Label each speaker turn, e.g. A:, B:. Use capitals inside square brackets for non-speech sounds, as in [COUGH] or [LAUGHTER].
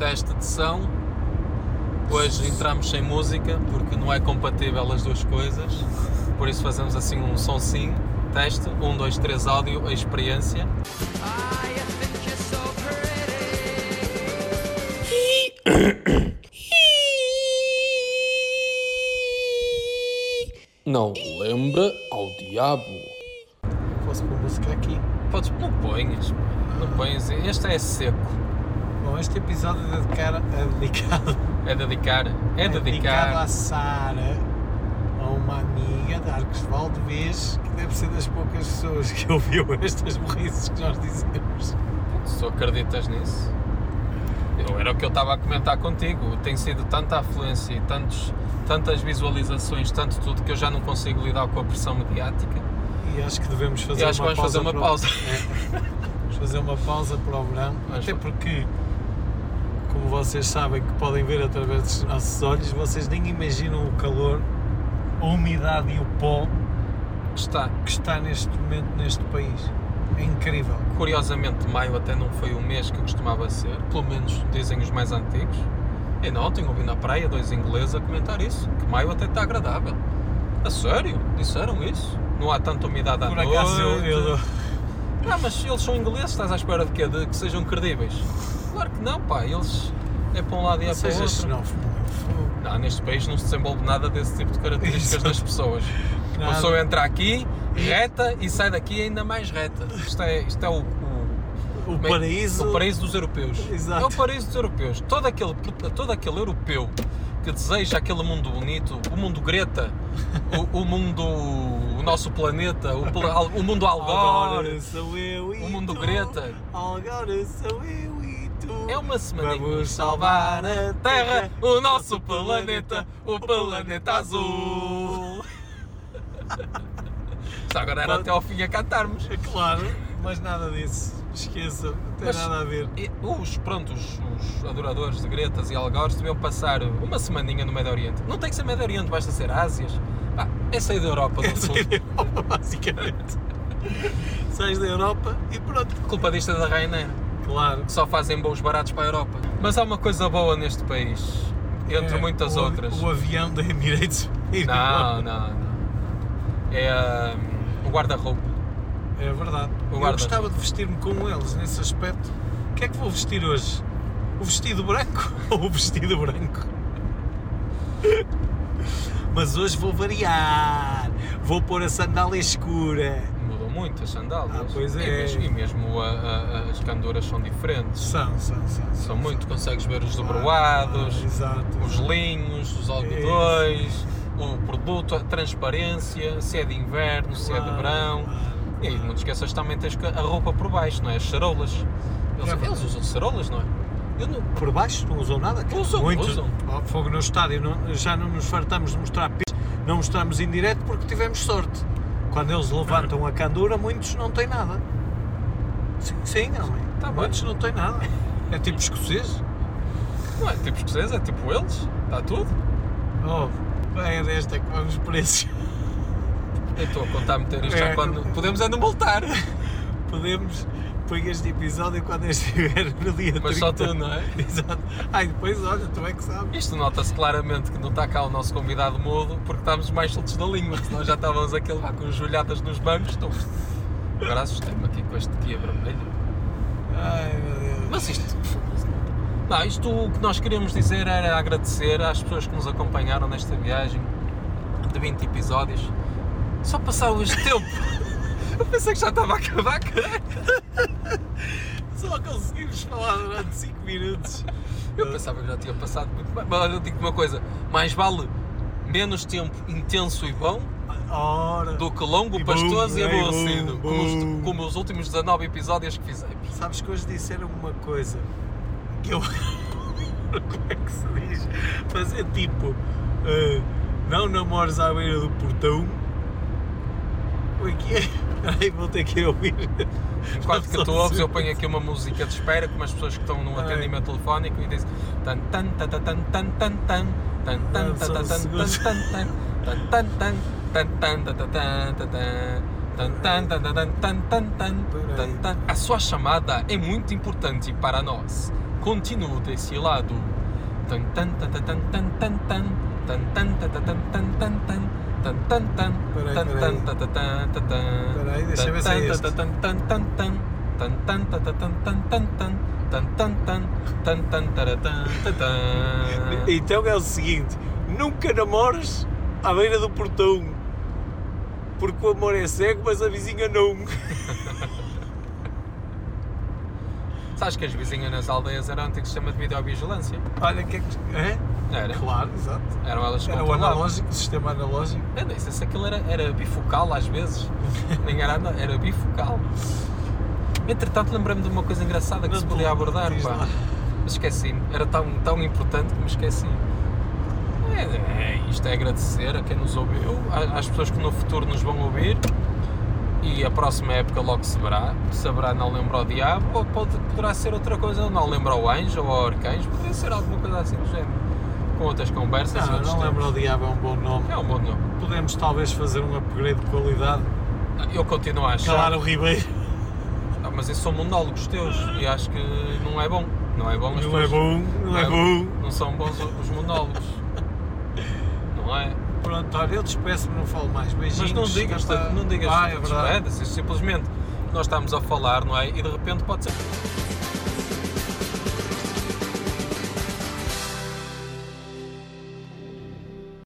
A: teste de som. Hoje entramos sem música porque não é compatível as duas coisas. Por isso fazemos assim um som sim. Teste, 1, 2, 3 áudio, a experiência. Não lembra ao diabo.
B: Posso pôr música aqui.
A: Podes, não ponhas, não ponhas. Este é seco.
B: Bom, este episódio é dedicado, é dedicado,
A: É dedicar. É
B: é dedicado à Sara, a uma amiga de Arcos Valdevez, que deve ser das poucas pessoas que ouviu [LAUGHS] estas burrices que nós dizemos.
A: Se tu acreditas nisso. Eu, era o que eu estava a comentar contigo. Tem sido tanta afluência e tantos, tantas visualizações, tanto tudo, que eu já não consigo lidar com a pressão mediática.
B: E acho que devemos fazer
A: acho que
B: uma
A: vamos
B: pausa.
A: fazer uma
B: para
A: pausa. [LAUGHS]
B: É. Vamos fazer uma pausa para o verão,
A: Vamos
B: até porque, como vocês sabem que podem ver através dos nossos olhos, vocês nem imaginam o calor, a umidade e o pó
A: Está.
B: que está neste momento neste país. É incrível.
A: Curiosamente, maio até não foi o mês que costumava ser, pelo menos dizem os mais antigos. E não, ontem ouvi na praia dois ingleses a comentar isso, que maio até está agradável. A sério? Disseram isso? Não há tanta umidade à
B: Por
A: noite?
B: acaso eu, eu,
A: Ah, mas eles são ingleses, estás à espera de quê? De que sejam credíveis? Claro que não, pá, eles é para um lado e é para o outro.
B: xenófobo.
A: Não, neste país não se desenvolve nada desse tipo de características
B: Isso.
A: das pessoas.
B: Nada.
A: pessoa entra aqui, reta e sai daqui ainda mais reta. Isto é, isto é o, o,
B: O paraíso.
A: o paraíso dos europeus.
B: Exato.
A: É o paraíso dos europeus. Todo aquele, todo aquele europeu que deseja aquele mundo bonito, o mundo Greta, o, o mundo, o nosso planeta, o, o mundo Algor,
B: Agora sou eu e
A: o mundo
B: tu.
A: Greta.
B: Agora sou eu.
A: É uma semana
B: Vamos salvar a
A: Terra, o nosso planeta, o planeta azul. [LAUGHS] Já agora era até ao fim a cantarmos.
B: É claro, mas nada disso. Esqueça, não tem
A: Mas-
B: nada a ver.
A: Os, pronto, os, os adoradores de Gretas e Algores deviam passar uma semaninha no Médio Oriente. Não tem que ser Médio Oriente, basta ser Ásias. Pá, é sair da Europa, no
B: É sair
A: fundo.
B: da Europa, basicamente. Sais da Europa e pronto.
A: Culpa disto é da Ryanair,
B: Claro.
A: que só fazem voos baratos para a Europa. Mas há uma coisa boa neste país, entre
B: É
A: muitas
B: o,
A: outras.
B: O avião da Emirates.
A: Não, não, não. É hum, o guarda-roupa.
B: É verdade.
A: O
B: Eu
A: guarda-
B: gostava de vestir-me como eles nesse aspecto. O que é que vou vestir hoje? O vestido branco [LAUGHS] ou o vestido branco? Mas hoje vou variar. Vou pôr a sandália escura.
A: Mudou muito as sandálias.
B: Ah, pois
A: E
B: é.
A: mesmo, e mesmo a- a- as canduras são diferentes.
B: São, são, são.
A: São muito, consegues ver os
B: Ah,
A: dobroados,
B: exato.
A: os linhos, os algodões, o produto, a transparência, se é de inverno, se é de verão. E aí, não te esqueças também tens a roupa por baixo, não é? As charolas. Eles,
B: É
A: eles usam charolas, não é? Não,
B: Por baixo não usam nada? cara.
A: Usam,
B: Muitos,
A: usam.
B: Oh, fogo no estádio, não- já não nos fartamos de mostrar não mostramos em direto porque tivemos sorte. Quando eles levantam a candura, muitos não têm nada. Sim, sim.
A: Tá bem.
B: muitos não têm nada. É tipo escocês.
A: não é tipo escocês, é tipo eles, está tudo.
B: Oh, é desta que vamos isso.
A: Eu estou a contar meter isto
B: É.
A: já quando. Podemos é não voltar. [LAUGHS]
B: Podemos pôr este episódio quando eu estiver [LAUGHS] no dia 30.
A: Mas só tu, não é? [LAUGHS]
B: Exato. Ai, depois olha, tu é que sabes.
A: Isto nota-se claramente que não está cá o nosso convidado mudo porque estamos mais soltos da língua, senão já estávamos aqui a levar com joelhadas nos bancos. Estou... Agora assustei-me aqui com este guia vermelho.
B: Ai, meu Deus.
A: Mas isto. Não, isto o que nós queríamos dizer era agradecer às pessoas que nos acompanharam nesta viagem de 20 episódios. Só passaram [LAUGHS] este tempo. Eu pensei que já estava a acabar, caralho.
B: Só conseguimos falar durante 5 minutos.
A: Eu pensava que já tinha passado muito mais. Mas olha, eu digo uma coisa: mais vale menos tempo intenso e bom
B: Ora.
A: do que longo,
B: E
A: pastoso
B: bom,
A: e
B: é,
A: aborrecido,
B: bom,
A: como, os, como os últimos 19 episódios que fizemos.
B: Sabes que hoje disseram uma coisa que eu. [LAUGHS] Como é que se diz? Fazer tipo. eh, não namores à beira do portão. O que é? Ai, vou ter que ouvir.
A: Enquanto que tu ouves, eu ponho aqui uma música de espera, como as pessoas que estão num atendimento telefónico e dizem tan tan tan tan tan tan tan tan tan tan tan tan tan tan tan A sua chamada é muito importante para nós. continuo desse lado. Tan tan tan tan tan tan tan tan tan tan tan tan
B: então é o seguinte: nunca namores à beira do portão, porque o amor é cego, mas a vizinha não.
A: Sabes que as vizinhas nas aldeias eram um antigo sistema de videovigilância?
B: Olha, que é que. É?
A: Era.
B: Claro, exato.
A: Eram elas que
B: Era o analógico, o sistema analógico.
A: Eu nem sei se aquilo era, era bifocal às vezes. [LAUGHS] Nem era, era bifocal. Entretanto, lembrei-me de uma coisa engraçada que
B: Não
A: se podia abordar. Pá.
B: lá.
A: Mas esqueci-me. Era tão, tão importante que me esqueci. É, é, isto é agradecer a quem nos ouviu, às pessoas que no futuro nos vão ouvir. E a próxima época logo se verá. Saberá não lembra ao diabo, ou pode, poderá ser outra coisa, não lembra ao anjo ou ao arcanjo, poderia ser alguma coisa assim do género. Com outras conversas
B: Não, não lembro ao
A: tempos.
B: diabo, é um bom nome.
A: É um bom nome.
B: Podemos talvez fazer um upgrade de qualidade.
A: Eu continuo a achar.
B: Calar o Ribeiro.
A: Ah, mas esses são monólogos teus e acho que não é bom. Não é bom as
B: Não é bom, não é bom.
A: Não são bons os monólogos. não é?
B: Pronto, olha, eu despeço-me, não falo mais. Beijinhos.
A: Mas não digas, não digas
B: Ah, é verdade.
A: simplesmente nós estamos a falar, não é? E de repente pode ser.